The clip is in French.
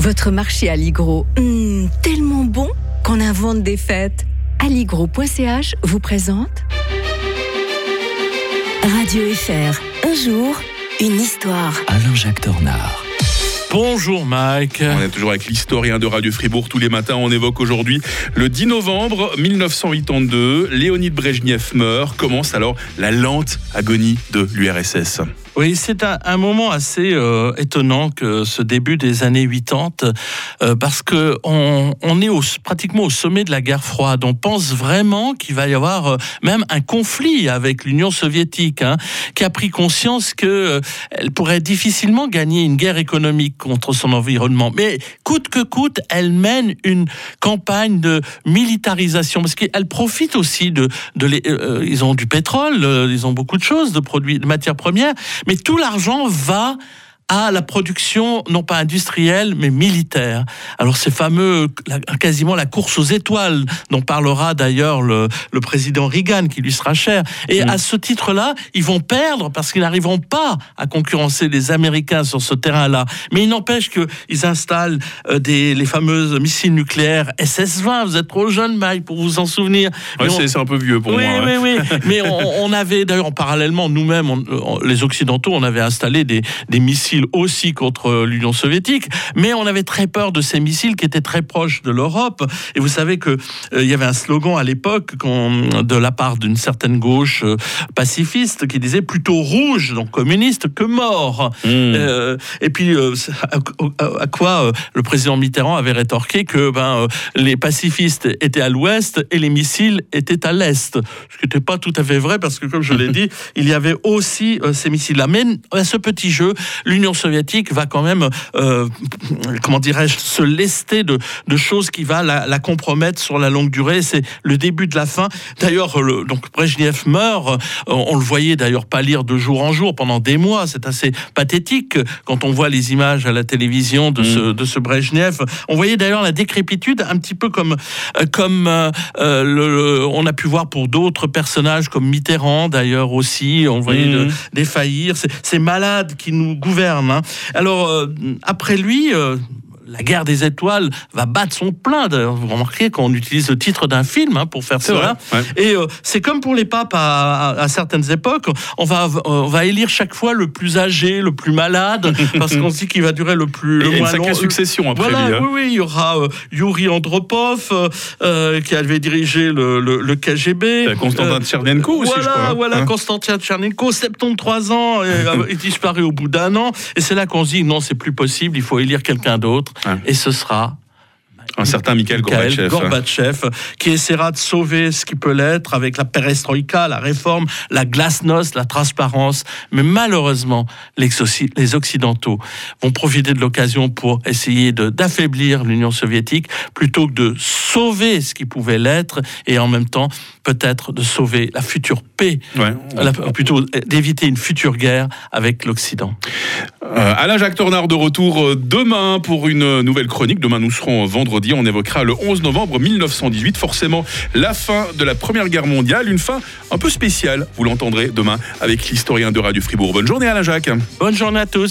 Votre marché Aligro, hmm, tellement bon qu'on invente des fêtes. Aligro.ch vous présente Radio FR, un jour, une histoire. Alain-Jacques Tornard. Bonjour Mike. On est toujours avec l'historien de Radio Fribourg tous les matins. On évoque aujourd'hui le 10 novembre 1982. Léonid Brejnev meurt. Commence alors la lente agonie de l'URSS. Oui, c'est un, moment assez euh, étonnant que ce début des années 80, euh, parce que on, est pratiquement au sommet de la guerre froide. On pense vraiment qu'il va y avoir euh, même un conflit avec l'Union soviétique, hein, qui a pris conscience que elle pourrait difficilement gagner une guerre économique contre son environnement. Mais coûte que coûte, elle mène une campagne de militarisation, parce qu'elle profite aussi de, de ils ont du pétrole, ils ont beaucoup de choses, de produits, de matières premières tout l'argent va à la production, non pas industrielle, mais militaire. Alors ces fameux, quasiment la course aux étoiles, dont parlera d'ailleurs le, le, président Reagan, qui lui sera cher. Et à ce titre-là, ils vont perdre parce qu'ils n'arriveront pas à concurrencer les Américains sur ce terrain-là. Mais il n'empêche qu'ils installent euh, des, les fameuses missiles nucléaires SS-20. Vous êtes trop jeune, Mike, pour vous en souvenir. Ouais, c'est un peu vieux pour moi. Oui, oui, oui. Mais on, on avait, d'ailleurs, parallèlement, nous-mêmes, les Occidentaux, on avait installé des, des missiles aussi contre l'Union soviétique, mais on avait très peur de ces missiles qui étaient très proches de l'Europe. Et vous savez qu'il euh, il y avait un slogan à l'époque de la part d'une certaine gauche euh, pacifiste qui disait plutôt rouge, donc communiste, que mort. Hmm. Euh, et puis à, quoi le président Mitterrand avait rétorqué que ben, les pacifistes étaient à l'ouest et les missiles étaient à l'est. Ce qui n'était pas tout à fait vrai parce que, comme je l'ai dit, il y avait aussi ces missiles-là. Mais à ce petit jeu, l'Union soviétique va quand même, euh, comment dirais-je, se lester de, de choses qui va la, compromettre sur la longue durée. C'est le début de la fin. D'ailleurs, donc Brezhnev meurt. Euh, on, le voyait d'ailleurs pas lire de jour en jour pendant des mois. C'est assez pathétique quand on voit les images à la télévision de, ce, mm. de ce Brezhnev. On voyait d'ailleurs la décrépitude un petit peu comme, euh, comme le, on a pu voir pour d'autres personnages comme Mitterrand d'ailleurs aussi. On voyait mm. défaillir. Ces malades qui nous gouvernent Hein. Alors, euh, après lui, euh, la guerre des étoiles va battre son plein. Vous remarquez qu'on utilise le titre d'un film hein, pour faire cela. Et euh, c'est comme pour les papes à, certaines époques. On va, on va élire chaque fois le plus âgé, le plus malade, parce qu'on se dit qu'il va durer le plus. le une sacrée succession après voilà, lui. Hein. Oui, oui, il y aura euh, Yuri Andropov euh, qui avait dirigé le, le, KGB. Constantin Tchernenko aussi, voilà, je crois. Hein. Voilà, Tchernenko, 73 ans, il disparaît au bout d'un an. Et c'est là qu'on se dit non, c'est plus possible, il faut élire quelqu'un d'autre. Et ce sera un certain Mikhail Gorbatchev. qui essaiera de sauver ce qui peut l'être avec la perestroïka, la réforme, la glasnost, la transparence. Mais malheureusement, les Occidentaux vont profiter de l'occasion pour essayer d'affaiblir l'Union soviétique plutôt que de sauver ce qui pouvait l'être et en même temps peut-être de sauver la future paix, plutôt d'éviter une future guerre avec l'Occident. Euh, Alain Jacques Tornard de retour euh, demain pour une nouvelle chronique. Demain nous serons vendredi. On évoquera le 11 novembre 1918, forcément la fin de la Première Guerre mondiale, une fin un peu spéciale. Vous l'entendrez demain avec l'historien de Radio Fribourg. Bonne journée Alain Jacques. Bonne journée à tous.